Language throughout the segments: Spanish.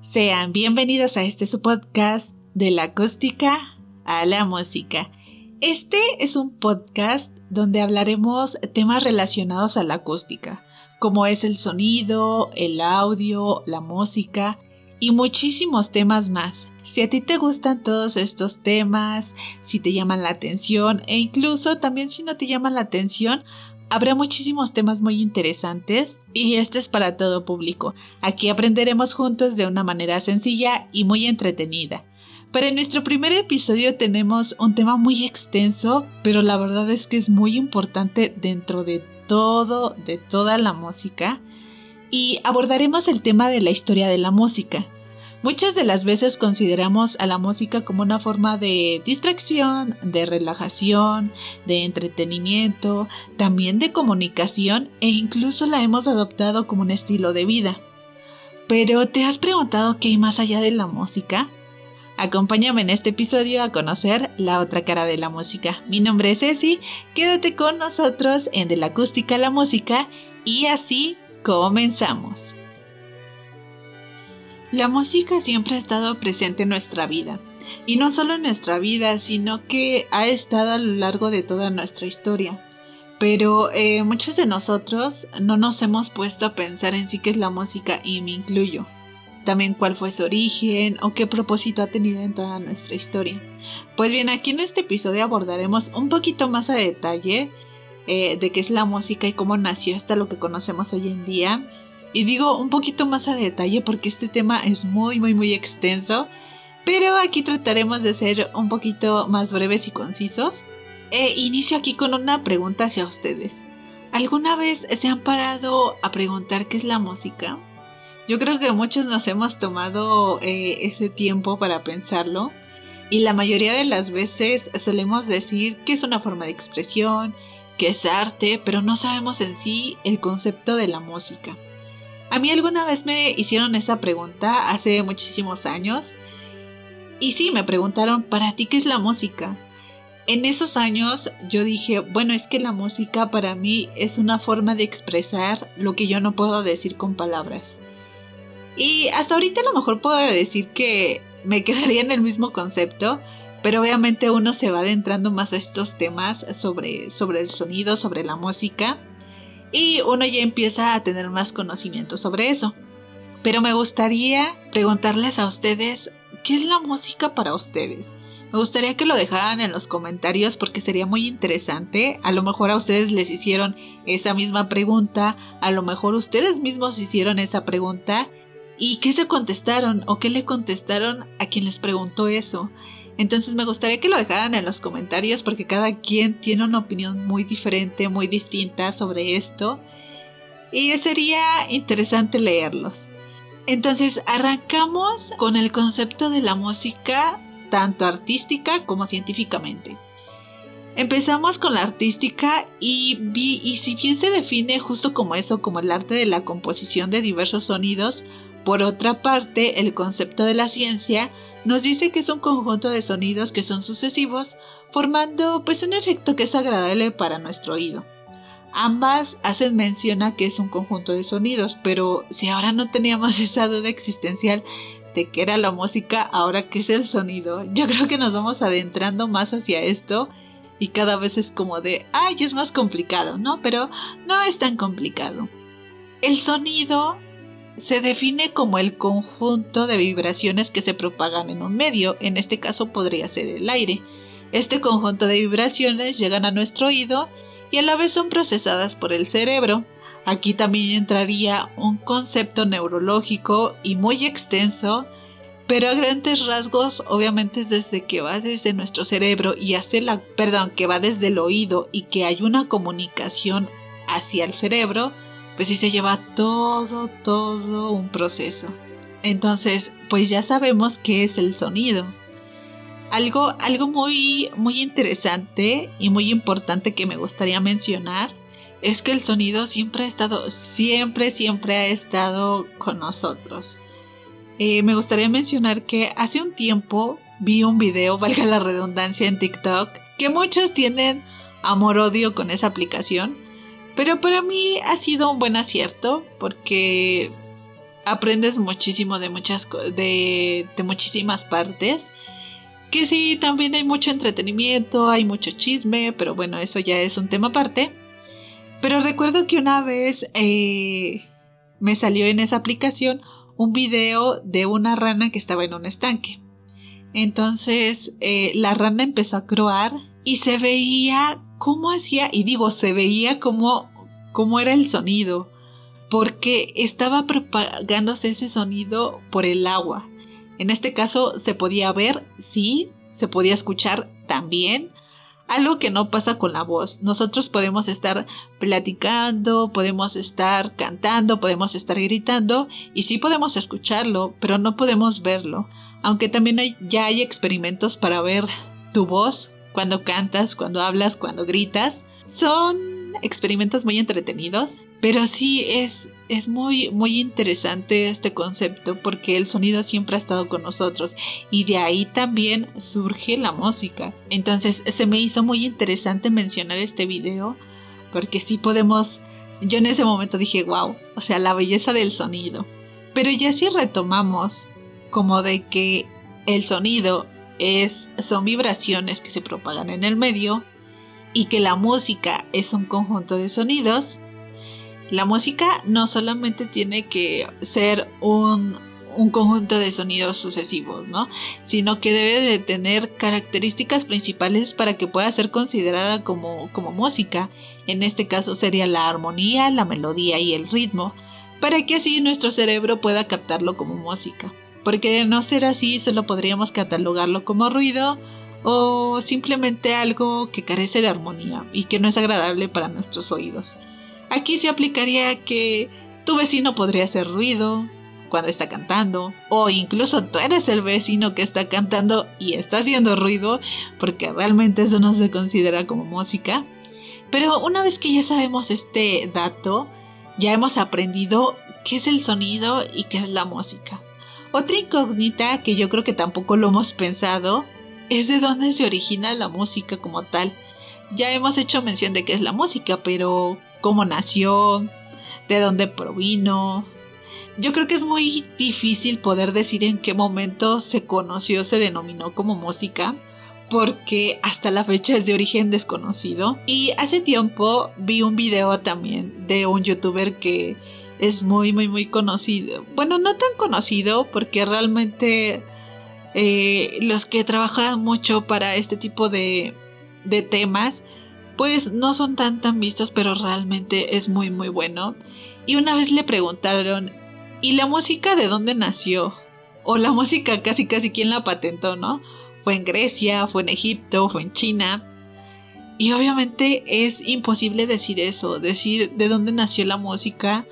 Sean bienvenidos a este su podcast de la acústica a la música. Este es un podcast donde hablaremos temas relacionados a la acústica, como es el sonido, el audio, la música y muchísimos temas más. Si a ti te gustan todos estos temas, si te llaman la atención e incluso también si no te llaman la atención, Habrá muchísimos temas muy interesantes y este es para todo público. Aquí aprenderemos juntos de una manera sencilla y muy entretenida. Para nuestro primer episodio tenemos un tema muy extenso, pero la verdad es que es muy importante dentro de todo, de toda la música. Y abordaremos el tema de la historia de la música. Muchas de las veces consideramos a la música como una forma de distracción, de relajación, de entretenimiento, también de comunicación e incluso la hemos adoptado como un estilo de vida. Pero ¿te has preguntado qué hay más allá de la música? Acompáñame en este episodio a conocer la otra cara de la música. Mi nombre es Ceci, quédate con nosotros en De la acústica a la música y así comenzamos. La música siempre ha estado presente en nuestra vida, y no solo en nuestra vida, sino que ha estado a lo largo de toda nuestra historia. Pero eh, muchos de nosotros no nos hemos puesto a pensar en sí qué es la música y me incluyo. También cuál fue su origen o qué propósito ha tenido en toda nuestra historia. Pues bien, aquí en este episodio abordaremos un poquito más a detalle eh, de qué es la música y cómo nació hasta lo que conocemos hoy en día y digo un poquito más a detalle porque este tema es muy, muy, muy extenso. Pero aquí trataremos de ser un poquito más breves y concisos. E inicio aquí con una pregunta hacia ustedes. ¿Alguna vez se han parado a preguntar qué es la música? Yo creo que muchos nos hemos tomado eh, ese tiempo para pensarlo y la mayoría de las veces solemos decir que es una forma de expresión, que es arte, pero no sabemos en sí el concepto de la música. A mí alguna vez me hicieron esa pregunta hace muchísimos años. Y sí, me preguntaron, ¿para ti qué es la música? En esos años yo dije, bueno, es que la música para mí es una forma de expresar lo que yo no puedo decir con palabras. Y hasta ahorita a lo mejor puedo decir que me quedaría en el mismo concepto, pero obviamente uno se va adentrando más a estos temas sobre, sobre el sonido, sobre la música y uno ya empieza a tener más conocimiento sobre eso. Pero me gustaría preguntarles a ustedes, ¿qué es la música para ustedes? Me gustaría que lo dejaran en los comentarios porque sería muy interesante. A lo mejor a ustedes les hicieron esa misma pregunta, a lo mejor ustedes mismos hicieron esa pregunta. ¿Y qué se contestaron o qué le contestaron a quien les preguntó eso? Entonces me gustaría que lo dejaran en los comentarios porque cada quien tiene una opinión muy diferente, muy distinta sobre esto. Y sería interesante leerlos. Entonces arrancamos con el concepto de la música tanto artística como científicamente. Empezamos con la artística y, y si bien se define justo como eso, como el arte de la composición de diversos sonidos, por otra parte, el concepto de la ciencia nos dice que es un conjunto de sonidos que son sucesivos, formando pues un efecto que es agradable para nuestro oído. Ambas hacen mención a que es un conjunto de sonidos, pero si ahora no teníamos esa duda existencial de qué era la música, ahora qué es el sonido, yo creo que nos vamos adentrando más hacia esto y cada vez es como de, ay, es más complicado, ¿no? Pero no es tan complicado. El sonido se define como el conjunto de vibraciones que se propagan en un medio, en este caso podría ser el aire. Este conjunto de vibraciones llegan a nuestro oído y a la vez son procesadas por el cerebro. Aquí también entraría un concepto neurológico y muy extenso, pero a grandes rasgos obviamente es desde que va desde nuestro cerebro y hace la, perdón, que va desde el oído y que hay una comunicación hacia el cerebro, pues sí se lleva todo, todo un proceso. Entonces, pues ya sabemos qué es el sonido. Algo, algo muy, muy interesante y muy importante que me gustaría mencionar es que el sonido siempre ha estado, siempre, siempre ha estado con nosotros. Eh, me gustaría mencionar que hace un tiempo vi un video, valga la redundancia, en TikTok, que muchos tienen amor-odio con esa aplicación pero para mí ha sido un buen acierto porque aprendes muchísimo de muchas de, muchísimas partes. Que sí, también hay mucho entretenimiento, hay mucho chisme, pero bueno, eso ya es un tema aparte. Pero recuerdo que una vez eh, me salió en esa aplicación un video de una rana que estaba en un estanque. Entonces eh, la rana empezó a croar y se veía cómo hacía, y digo, se veía cómo, cómo era el sonido, porque estaba propagándose ese sonido por el agua. En este caso se podía ver, sí, se podía escuchar también, algo que no pasa con la voz. Nosotros podemos estar platicando, podemos estar cantando, podemos estar gritando y sí podemos escucharlo, pero no podemos verlo. Aunque también ya hay experimentos para ver tu voz cuando cantas, cuando hablas, cuando gritas. Son experimentos muy entretenidos, pero sí es, es muy, muy interesante este concepto porque el sonido siempre ha estado con nosotros y de ahí también surge la música. Entonces se me hizo muy interesante mencionar este video porque sí podemos, yo en ese momento dije, wow, o sea, la belleza del sonido. Pero ya si retomamos como de que el sonido son vibraciones que se propagan en el medio, y que la música es un conjunto de sonidos, la música no solamente tiene que ser un, conjunto de sonidos sucesivos, ¿no? Sino que debe de tener características principales para que pueda ser considerada como, como música. En este caso sería la armonía, la melodía y el ritmo, para que así nuestro cerebro pueda captarlo como música. Porque de no ser así, solo podríamos catalogarlo como ruido o simplemente algo que carece de armonía y que no es agradable para nuestros oídos. Aquí se aplicaría que tu vecino podría hacer ruido cuando está cantando o incluso tú eres el vecino que está cantando y está haciendo ruido porque realmente eso no se considera como música. Pero una vez que ya sabemos este dato, ya hemos aprendido qué es el sonido y qué es la música. Otra incógnita que yo creo que tampoco lo hemos pensado es de dónde se origina la música como tal. Ya hemos hecho mención de qué es la música, pero cómo nació, de dónde provino. Yo creo que es muy difícil poder decir en qué momento se conoció, se denominó como música, porque hasta la fecha es de origen desconocido. Y hace tiempo vi un video también de un youtuber que es muy, muy, muy conocido. Bueno, no tan conocido porque realmente eh, los que trabajan mucho para este tipo de, de temas, pues no son tan tan vistos, pero realmente es muy muy bueno. Y una vez le preguntaron, ¿y la música de dónde nació? O la música casi casi quién la patentó, ¿no? Fue en Grecia, fue en Egipto, fue en China. Y obviamente es imposible decir eso, decir de dónde nació la música,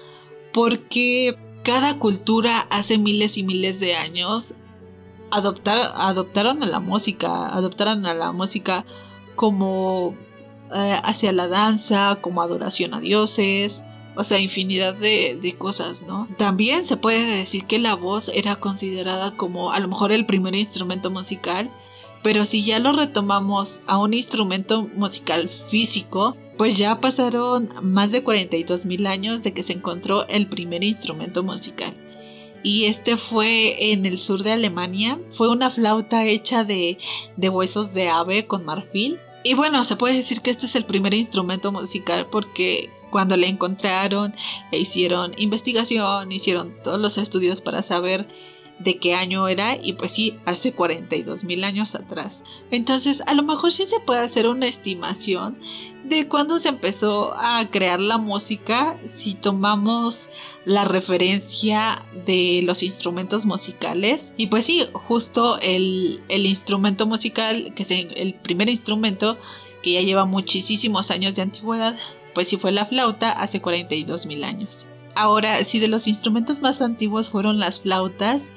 porque cada cultura hace miles y miles de años adoptaron a la música, adoptaron a la música como eh, hacia la danza, como adoración a dioses, o sea, infinidad de, de, cosas, ¿no? También se puede decir que la voz era considerada como a lo mejor el primer instrumento musical, pero si ya lo retomamos a un instrumento musical físico, pues ya pasaron más de 42 mil años de que se encontró el primer instrumento musical y este fue en el sur de Alemania. Fue una flauta hecha de, de huesos de ave con marfil. Y bueno, se puede decir que este es el primer instrumento musical porque cuando le encontraron e hicieron investigación, hicieron todos los estudios para saber de qué año era y pues sí, hace 42 mil años atrás. Entonces, a lo mejor sí se puede hacer una estimación de cuándo se empezó a crear la música si tomamos la referencia de los instrumentos musicales. Y pues sí, justo el, instrumento musical, que es el primer instrumento que ya lleva muchísimos años de antigüedad, pues sí fue la flauta hace 42 mil años. Ahora, si de los instrumentos más antiguos fueron las flautas,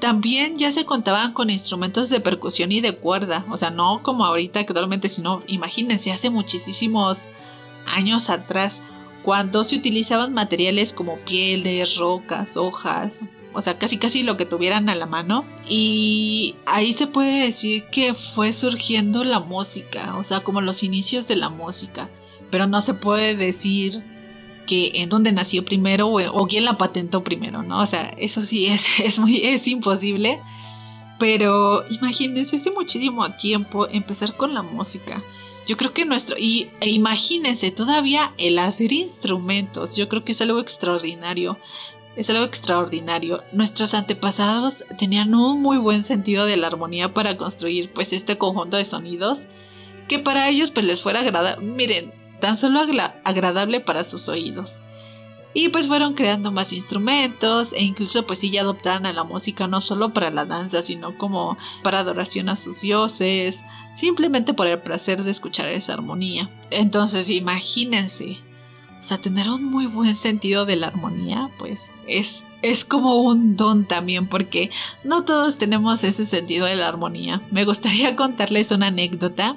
también ya se contaban con instrumentos de percusión y de cuerda, o sea, no como ahorita actualmente, sino imagínense, hace muchísimos años atrás, cuando se utilizaban materiales como pieles, rocas, hojas, o sea, casi casi lo que tuvieran a la mano. Y ahí se puede decir que fue surgiendo la música, o sea, como los inicios de la música. Pero no se puede decir que en dónde nació primero o, quién la patentó primero, ¿no? O sea, eso sí es, es muy, es imposible. Pero imagínense, hace muchísimo tiempo empezar con la música. Yo creo que nuestro. Y e imagínense, todavía el hacer instrumentos. Yo creo que es algo extraordinario. Es algo extraordinario. Nuestros antepasados tenían un muy buen sentido de la armonía para construir pues este conjunto de sonidos que para ellos pues les fuera agradable. Miren, tan solo agradable para sus oídos. Y pues fueron creando más instrumentos e incluso pues sí ya adoptaron a la música no solo para la danza, sino como para adoración a sus dioses, simplemente por el placer de escuchar esa armonía. Entonces imagínense, o sea, tener un muy buen sentido de la armonía, pues es, es como un don también, porque no todos tenemos ese sentido de la armonía. Me gustaría contarles una anécdota.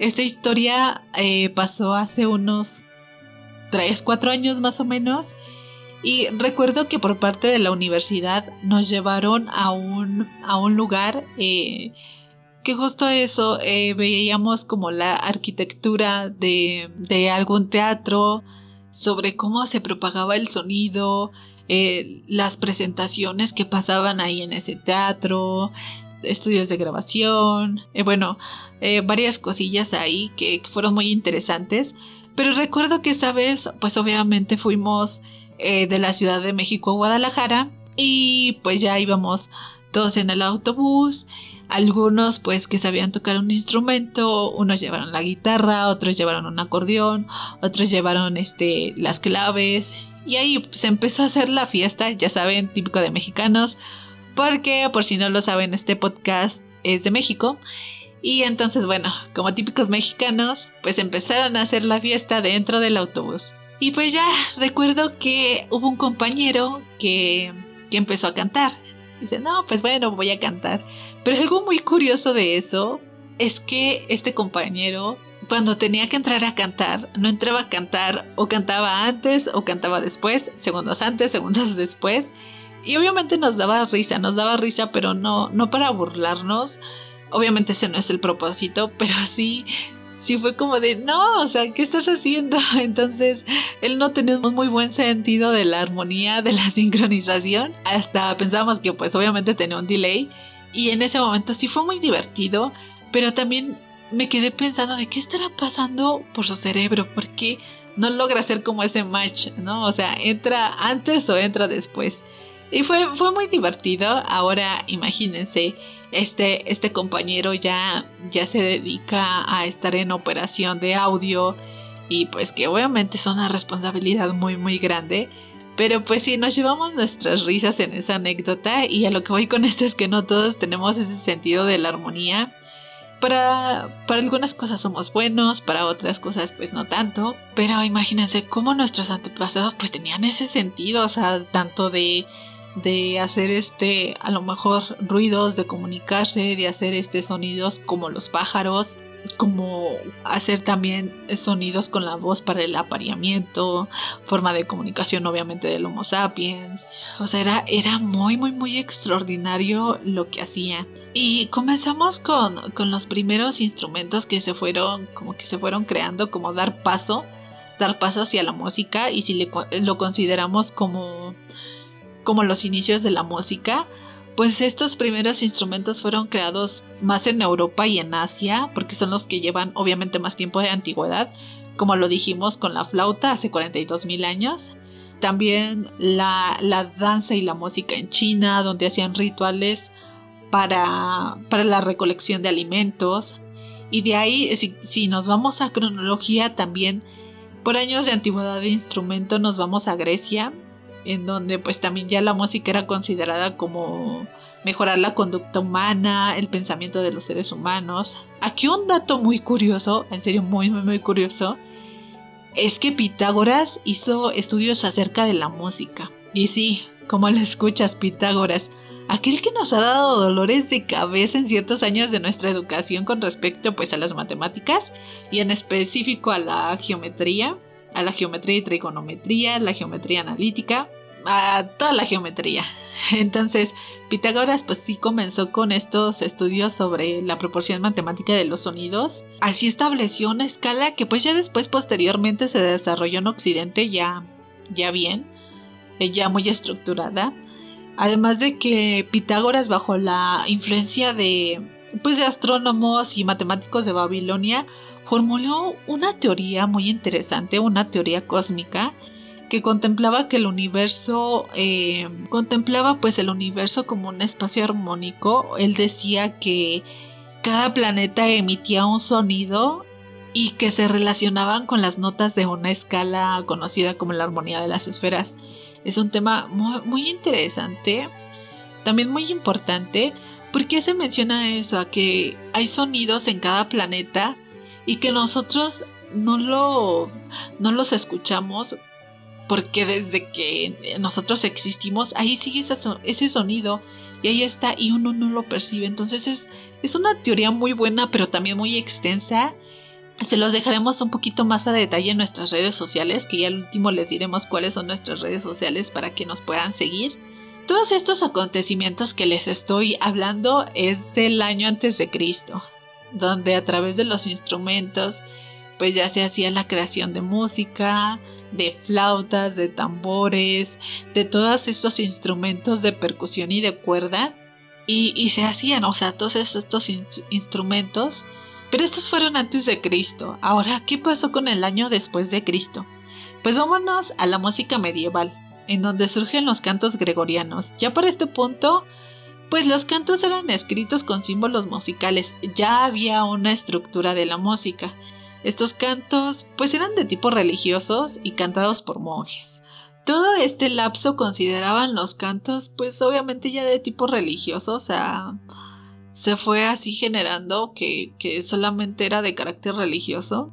Esta historia eh, pasó hace unos 3, 4 años más o menos. Y recuerdo que por parte de la universidad nos llevaron a un, a un lugar eh, que justo eso, eh, veíamos como la arquitectura de, de, algún teatro, sobre cómo se propagaba el sonido, las presentaciones que pasaban ahí en ese teatro, estudios de grabación, bueno, varias cosillas ahí que fueron muy interesantes. Pero recuerdo que esa vez, pues obviamente fuimos eh, de la Ciudad de México a Guadalajara y pues ya íbamos todos en el autobús. Algunos pues que sabían tocar un instrumento, unos llevaron la guitarra, otros llevaron un acordeón, otros llevaron este las claves y ahí se empezó a hacer la fiesta, ya saben, típico de mexicanos, porque por si no lo saben, este podcast es de México y entonces, bueno, como típicos mexicanos, pues empezaron a hacer la fiesta dentro del autobús. Y pues ya recuerdo que hubo un compañero que, que empezó a cantar. Dice, no, pues bueno, voy a cantar. Pero algo muy curioso de eso es que este compañero, cuando tenía que entrar a cantar, no entraba a cantar o cantaba antes o cantaba después, segundos antes, segundos después. Y obviamente nos daba risa, nos daba risa, pero no, no para burlarnos, Obviamente ese no es el propósito, pero sí, sí fue como de, no, o sea, ¿qué estás haciendo? Entonces, él no tenía un muy buen sentido de la armonía, de la sincronización. Hasta pensábamos que pues obviamente tenía un delay. Y en ese momento sí fue muy divertido, pero también me quedé pensando de qué estará pasando por su cerebro, porque no logra hacer como ese match, ¿no? O sea, entra antes o entra después. Y fue, fue muy divertido. Ahora imagínense, este, este compañero ya, ya se dedica a estar en operación de audio y pues que obviamente es una responsabilidad muy muy grande. Pero pues sí, nos llevamos nuestras risas en esa anécdota y a lo que voy con esto es que no todos tenemos ese sentido de la armonía. Para, para algunas cosas somos buenos, para otras cosas pues no tanto. Pero imagínense cómo nuestros antepasados pues tenían ese sentido, o sea, tanto de de hacer este a lo mejor ruidos de comunicarse de hacer este sonidos como los pájaros como hacer también sonidos con la voz para el apareamiento forma de comunicación obviamente del homo sapiens. O sea era, era muy muy muy extraordinario lo que hacían y comenzamos con, con los primeros instrumentos que se fueron como que se fueron creando como dar paso dar paso hacia la música y si le, lo consideramos como como los inicios de la música, pues estos primeros instrumentos fueron creados más en Europa y en Asia, porque son los que llevan obviamente más tiempo de antigüedad, como lo dijimos con la flauta hace 42 mil años. También la, la, danza y la música en China, donde hacían rituales para, para la recolección de alimentos. Y de ahí, si nos vamos a cronología, también por años de antigüedad de instrumento nos vamos a Grecia, en donde pues también ya la música era considerada como mejorar la conducta humana, el pensamiento de los seres humanos. Aquí un dato muy curioso, en serio muy muy muy curioso, es que Pitágoras hizo estudios acerca de la música. Y sí, como le escuchas Pitágoras, aquel que nos ha dado dolores de cabeza en ciertos años de nuestra educación con respecto pues a las matemáticas y en específico a la geometría, a la geometría y trigonometría, la geometría analítica. a toda la geometría. Entonces, Pitágoras pues sí comenzó con estos estudios sobre la proporción matemática de los sonidos. Así estableció una escala que pues ya después posteriormente se desarrolló en Occidente ya, ya bien, eh, ya muy estructurada. Además de que Pitágoras bajo la influencia de pues de astrónomos y matemáticos de Babilonia formuló una teoría muy interesante, una teoría cósmica que contemplaba que el universo eh, contemplaba pues el universo como un espacio armónico. Él decía que cada planeta emitía un sonido y que se relacionaban con las notas de una escala conocida como la armonía de las esferas. Es un tema muy, muy interesante, también muy importante, porque se menciona eso, a que hay sonidos en cada planeta y que nosotros no, lo, no los escuchamos porque desde que nosotros existimos, ahí sigue ese, sonido y ahí está y uno no lo percibe. Entonces es, es una teoría muy buena, pero también muy extensa. Se los dejaremos un poquito más a detalle en nuestras redes sociales, que ya al último les diremos cuáles son nuestras redes sociales para que nos puedan seguir. Todos estos acontecimientos que les estoy hablando es del año antes de Cristo, donde a través de los instrumentos pues ya se hacía la creación de música, de flautas, de tambores, de todos estos instrumentos de percusión y de cuerda. Y, se hacían, o sea, todos estos instrumentos. Pero estos fueron antes de Cristo. Ahora, ¿qué pasó con el año después de Cristo? Pues vámonos a la música medieval, en donde surgen los cantos gregorianos. Ya por este punto, pues los cantos eran escritos con símbolos musicales, ya había una estructura de la música. Estos cantos pues eran de tipo religiosos y cantados por monjes. Todo este lapso consideraban los cantos pues obviamente ya de tipo religioso, o sea, se fue así generando que, que solamente era de carácter religioso.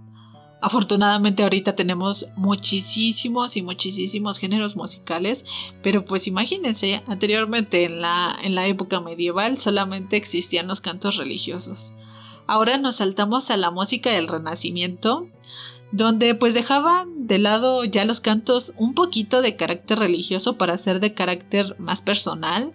Afortunadamente ahorita tenemos muchísimos y muchísimos géneros musicales, pero pues imagínense, anteriormente en la, en la época medieval solamente existían los cantos religiosos. Ahora nos saltamos a la música del Renacimiento, donde pues dejaban de lado ya los cantos un poquito de carácter religioso para ser de carácter más personal,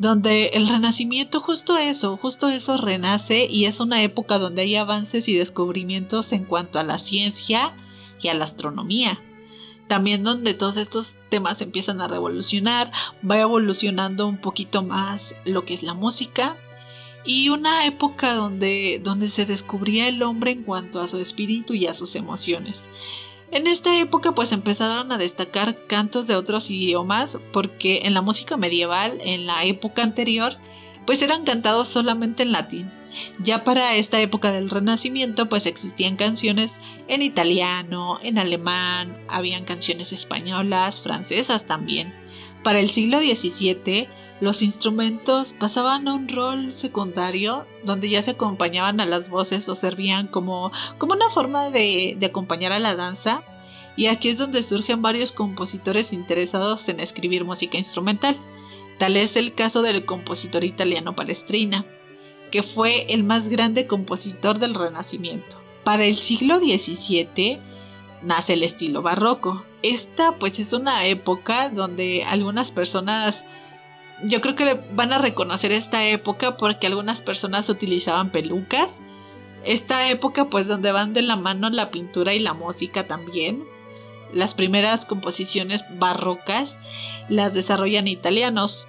donde el Renacimiento justo eso, justo eso renace y es una época donde hay avances y descubrimientos en cuanto a la ciencia y a la astronomía. También donde todos estos temas empiezan a revolucionar, va evolucionando un poquito más lo que es la música, y una época donde, donde se descubría el hombre en cuanto a su espíritu y a sus emociones. En esta época pues empezaron a destacar cantos de otros idiomas porque en la música medieval, en la época anterior, pues eran cantados solamente en latín. Ya para esta época del Renacimiento pues existían canciones en italiano, en alemán, habían canciones españolas, francesas también. Para el siglo XVII los instrumentos pasaban a un rol secundario donde ya se acompañaban a las voces o servían como, como una forma de, de acompañar a la danza. Y aquí es donde surgen varios compositores interesados en escribir música instrumental. Tal es el caso del compositor italiano Palestrina, que fue el más grande compositor del Renacimiento. Para el siglo XVII nace el estilo barroco. Esta pues es una época donde algunas personas yo creo que van a reconocer esta época porque algunas personas utilizaban pelucas. Esta época pues donde van de la mano la pintura y la música también. Las primeras composiciones barrocas las desarrollan italianos,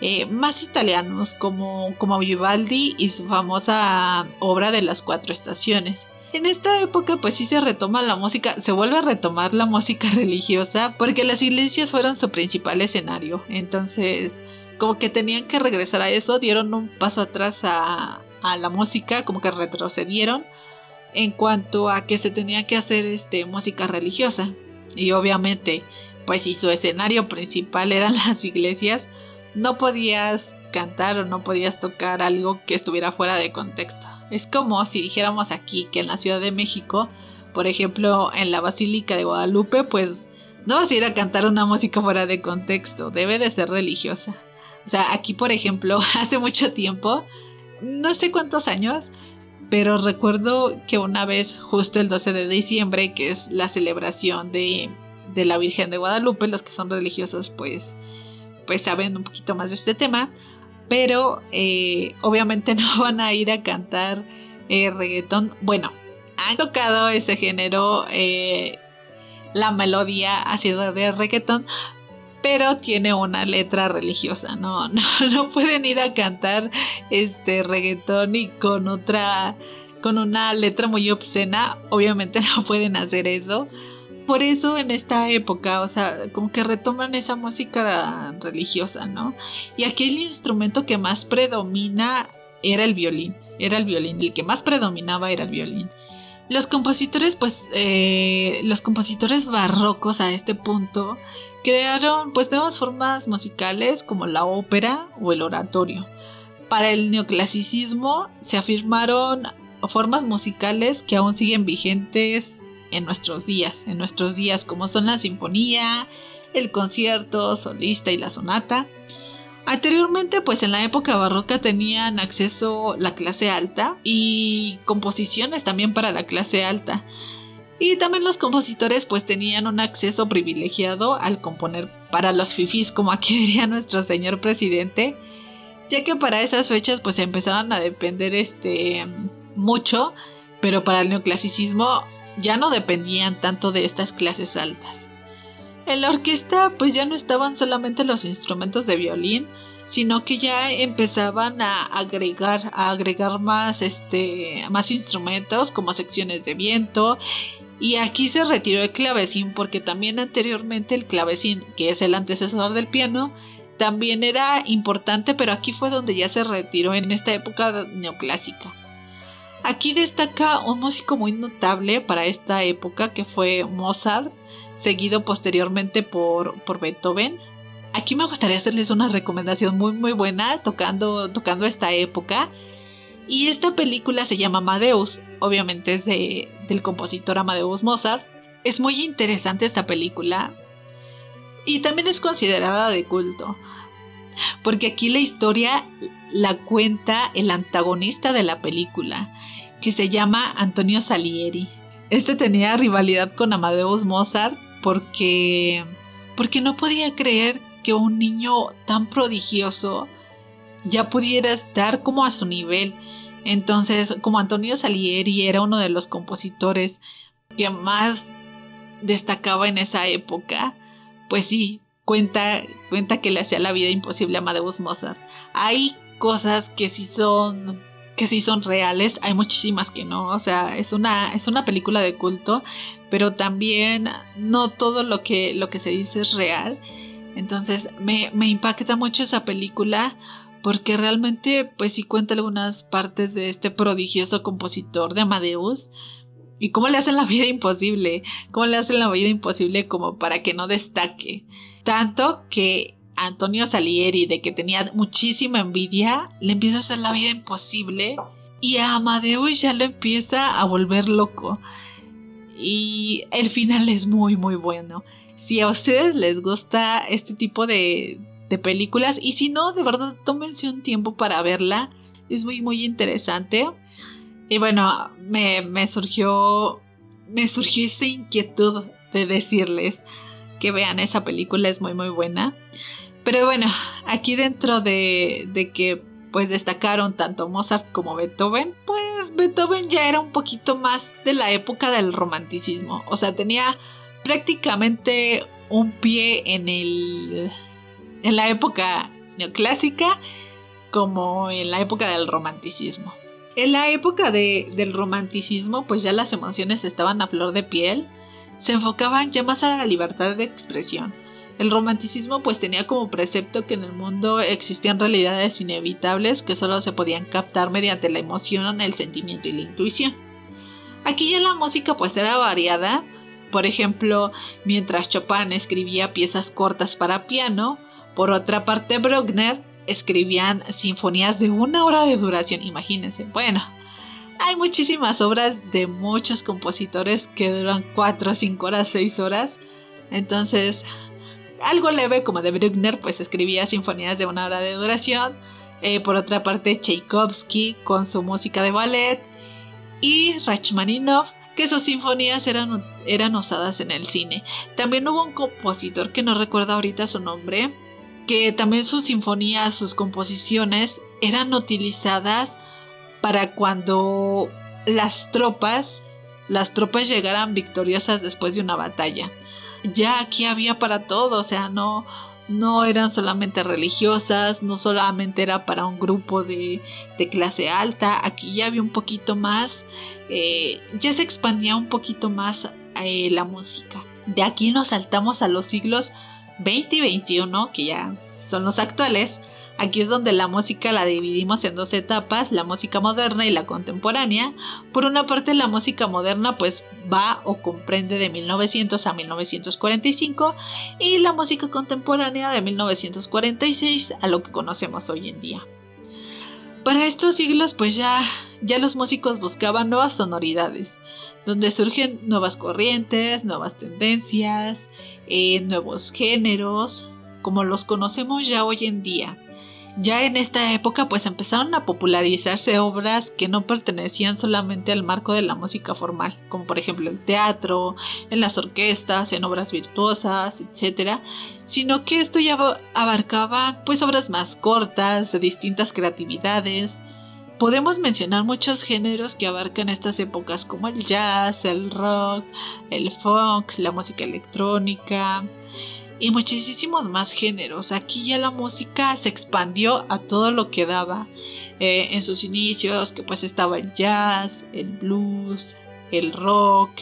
eh, más italianos como, como Vivaldi y su famosa obra de las cuatro estaciones. En esta época pues sí se retoma la música, se vuelve a retomar la música religiosa porque las iglesias fueron su principal escenario. Entonces como que tenían que regresar a eso, dieron un paso atrás a, la música, como que retrocedieron en cuanto a que se tenía que hacer este, música religiosa. Y obviamente, pues si su escenario principal eran las iglesias, no podías cantar o no podías tocar algo que estuviera fuera de contexto. Es como si dijéramos aquí que en la Ciudad de México, por ejemplo, en la Basílica de Guadalupe, pues no vas a ir a cantar una música fuera de contexto, debe de ser religiosa. O sea, aquí, por ejemplo, hace mucho tiempo, no sé cuántos años, pero recuerdo que una vez, justo el 12 de diciembre, que es la celebración de, de la Virgen de Guadalupe, los que son religiosos pues, pues saben un poquito más de este tema, pero eh, obviamente no van a ir a cantar eh, reggaetón. Bueno, han tocado ese género, eh, la melodía ha sido de reggaetón, pero tiene una letra religiosa, no, no, no pueden ir a cantar este reggaetón y con otra, con una letra muy obscena, obviamente no pueden hacer eso. Por eso en esta época, o sea, como que retoman esa música religiosa, ¿no? Y aquí el instrumento que más predomina era el violín, era el violín, el que más predominaba era el violín. Los compositores, pues, eh, los compositores barrocos a este punto crearon pues nuevas formas musicales como la ópera o el oratorio. Para el neoclasicismo se afirmaron formas musicales que aún siguen vigentes en nuestros días, en nuestros días como son la sinfonía, el concierto, solista y la sonata. Anteriormente, pues en la época barroca tenían acceso la clase alta y composiciones también para la clase alta. Y también los compositores pues tenían un acceso privilegiado al componer para los fifis, como aquí diría nuestro señor presidente, ya que para esas fechas pues empezaron a depender este mucho, pero para el neoclasicismo ya no dependían tanto de estas clases altas. En la orquesta pues ya no estaban solamente los instrumentos de violín, sino que ya empezaban a agregar, a agregar más, este, más instrumentos como secciones de viento y aquí se retiró el clavecín porque también anteriormente el clavecín, que es el antecesor del piano, también era importante, pero aquí fue donde ya se retiró en esta época neoclásica. Aquí destaca un músico muy notable para esta época que fue Mozart, seguido posteriormente por, por Beethoven. Aquí me gustaría hacerles una recomendación muy muy buena tocando, tocando esta época. Y esta película se llama Amadeus, obviamente es de, del compositor Amadeus Mozart. Es muy interesante esta película y también es considerada de culto, porque aquí la historia la cuenta el antagonista de la película, que se llama Antonio Salieri. Este tenía rivalidad con Amadeus Mozart porque porque no podía creer que un niño tan prodigioso ya pudiera estar como a su nivel entonces, como Antonio Salieri era uno de los compositores que más destacaba en esa época, pues sí, cuenta, cuenta que le hacía la vida imposible a Amadeus Mozart. Hay cosas que sí son que sí son reales, hay muchísimas que no, o sea, es una, es una película de culto, pero también no todo lo que, lo que se dice es real. Entonces me, me impacta mucho esa película porque realmente pues sí cuenta algunas partes de este prodigioso compositor de Amadeus y cómo le hacen la vida imposible, cómo le hacen la vida imposible como para que no destaque. Tanto que Antonio Salieri, de que tenía muchísima envidia, le empieza a hacer la vida imposible y a Amadeus ya lo empieza a volver loco. Y el final es muy muy bueno. Si a ustedes les gusta este tipo de, de películas y si no, de verdad tómense un tiempo para verla. Es muy muy interesante. Y bueno, me, me surgió me surgió esta inquietud de decirles que vean esa película, es muy muy buena. Pero bueno, aquí dentro de, de que pues destacaron tanto Mozart como Beethoven, pues Beethoven ya era un poquito más de la época del romanticismo, o sea, tenía prácticamente un pie en el en la época neoclásica como en la época del romanticismo. En la época del romanticismo, pues ya las emociones estaban a flor de piel, se enfocaban ya más a la libertad de expresión. El romanticismo pues tenía como precepto que en el mundo existían realidades inevitables que solo se podían captar mediante la emoción, el sentimiento y la intuición. Aquí ya la música pues era variada, por ejemplo, mientras Chopin escribía piezas cortas para piano, por otra parte, Bruckner escribían sinfonías de una hora de duración, imagínense. Bueno, hay muchísimas obras de muchos compositores que duran 4, 5 horas, 6 horas. Entonces, algo leve como de Bruckner, pues escribía sinfonías de una hora de duración. Eh, por otra parte, Tchaikovsky con su música de ballet. Y Rachmaninoff que sus sinfonías eran, eran usadas en el cine. También hubo un compositor que no recuerdo ahorita su nombre, que también sus sinfonías, sus composiciones eran utilizadas para cuando las tropas, las tropas llegaran victoriosas después de una batalla. Ya aquí había para todo, o sea, no, no eran solamente religiosas, no solamente era para un grupo de, de clase alta, aquí ya había un poquito más, eh, ya se expandía un poquito más eh, la música. De aquí nos saltamos a los siglos 20 y 21, que ya son los actuales. Aquí es donde la música la dividimos en dos etapas, la música moderna y la contemporánea. Por una parte, la música moderna pues va o comprende de 1900 a 1945 y la música contemporánea de 1946 a lo que conocemos hoy en día. Para estos siglos pues ya, ya los músicos buscaban nuevas sonoridades, donde surgen nuevas corrientes, nuevas tendencias, eh, nuevos géneros, como los conocemos ya hoy en día. Ya en esta época pues empezaron a popularizarse obras que no pertenecían solamente al marco de la música formal, como por ejemplo el teatro, en las orquestas, en obras virtuosas, etc., sino que esto ya abarcaba pues obras más cortas, de distintas creatividades. Podemos mencionar muchos géneros que abarcan estas épocas como el jazz, el rock, el funk, la música electrónica, y muchísimos más géneros. Aquí ya la música se expandió a todo lo que daba. Eh, en sus inicios, que pues estaba el jazz, el blues, el rock.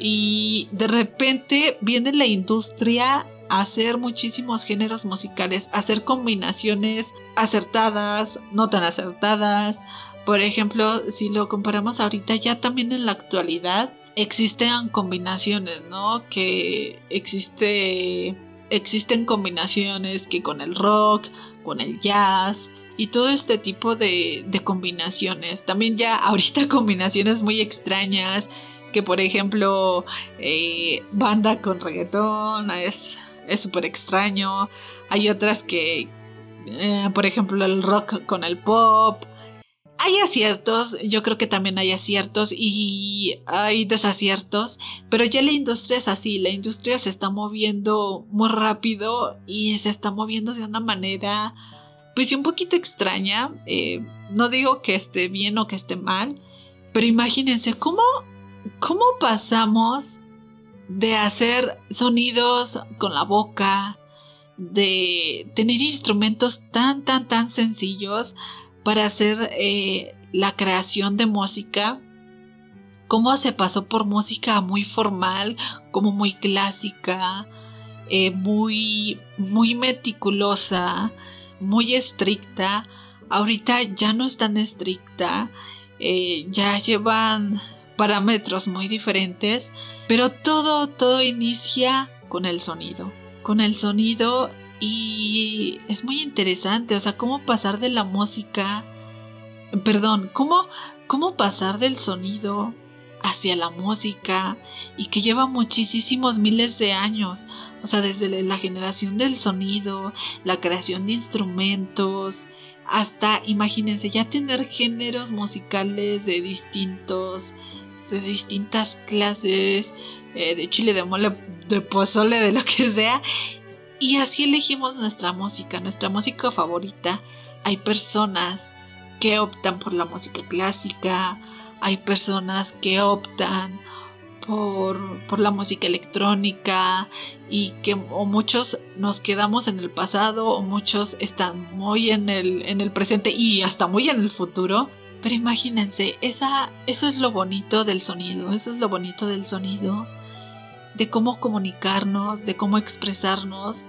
Y de repente viene la industria a hacer muchísimos géneros musicales, hacer combinaciones acertadas, no tan acertadas. Por ejemplo, si lo comparamos ahorita, ya también en la actualidad, existen combinaciones, ¿no? Que existe, existen combinaciones que con el rock, con el jazz y todo este tipo de, de combinaciones. También ya ahorita combinaciones muy extrañas que por ejemplo eh, banda con reggaetón es súper extraño. Hay otras que, eh, por ejemplo, el rock con el pop hay aciertos, yo creo que también hay aciertos y hay desaciertos, pero ya la industria es así, la industria se está moviendo muy rápido y se está moviendo de una manera pues un poquito extraña, eh, no digo que esté bien o que esté mal, pero imagínense cómo, cómo pasamos de hacer sonidos con la boca, de tener instrumentos tan, tan, tan sencillos para hacer eh, la creación de música, cómo se pasó por música muy formal, como muy clásica, eh, muy, muy meticulosa, muy estricta. Ahorita ya no es tan estricta, eh, ya llevan parámetros muy diferentes, pero todo, todo inicia con el sonido. Con el sonido y es muy interesante, o sea, cómo pasar de la música, perdón, cómo, cómo pasar del sonido hacia la música y que lleva muchísimos miles de años, o sea, desde la generación del sonido, la creación de instrumentos, hasta, imagínense, ya tener géneros musicales de distintos, de distintas clases, eh, de chile, de mole, de pozole, de lo que sea, y así elegimos nuestra música, nuestra música favorita. Hay personas que optan por la música clásica, hay personas que optan por, por, la música electrónica y que o muchos nos quedamos en el pasado o muchos están muy en el, en el presente y hasta muy en el futuro. Pero imagínense, esa, eso es lo bonito del sonido, eso es lo bonito del sonido de cómo comunicarnos, de cómo expresarnos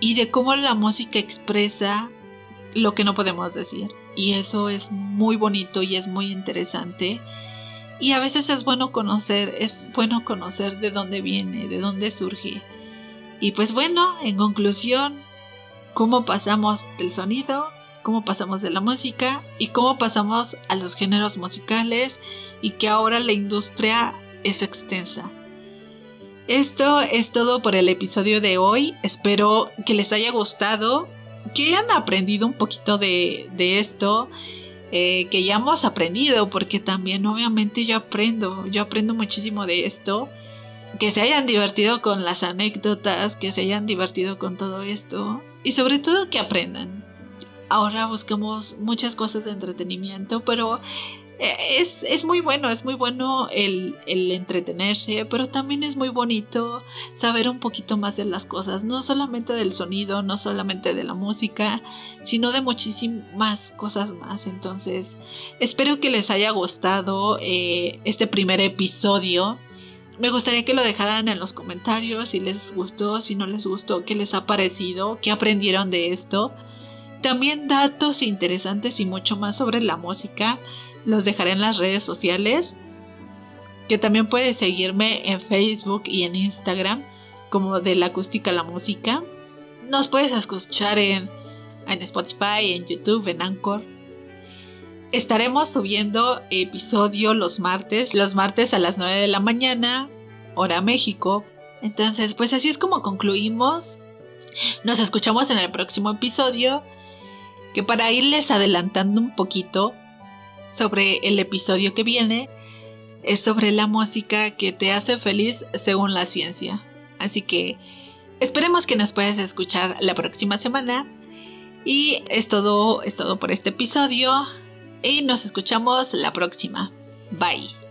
y de cómo la música expresa lo que no podemos decir. Y eso es muy bonito y es muy interesante. Y a veces es bueno conocer, es bueno conocer de dónde viene, de dónde surge. Y pues bueno, en conclusión, cómo pasamos del sonido, cómo pasamos de la música y cómo pasamos a los géneros musicales y que ahora la industria es extensa. Esto es todo por el episodio de hoy. Espero que les haya gustado, que hayan aprendido un poquito de, esto. eh, que ya hemos aprendido, porque también obviamente yo aprendo, yo aprendo muchísimo de esto. Que se hayan divertido con las anécdotas, que se hayan divertido con todo esto y sobre todo que aprendan. Ahora buscamos muchas cosas de entretenimiento, pero es, muy bueno, es muy bueno el, entretenerse, pero también es muy bonito saber un poquito más de las cosas, no solamente del sonido, no solamente de la música, sino de muchísimas cosas más. Entonces, espero que les haya gustado eh, este primer episodio. Me gustaría que lo dejaran en los comentarios si les gustó, si no les gustó, qué les ha parecido, qué aprendieron de esto. También datos interesantes y mucho más sobre la música los dejaré en las redes sociales. Que también puedes seguirme en Facebook y en Instagram como de la acústica a la música. Nos puedes escuchar en, en Spotify, en YouTube, en Anchor. Estaremos subiendo episodio los martes, los martes a las 9 de la mañana, hora México. Entonces, pues así es como concluimos. Nos escuchamos en el próximo episodio. Que para irles adelantando un poquito, sobre el episodio que viene es sobre la música que te hace feliz según la ciencia. Así que esperemos que nos puedas escuchar la próxima semana. Y es todo, es todo por este episodio. Y nos escuchamos la próxima. Bye.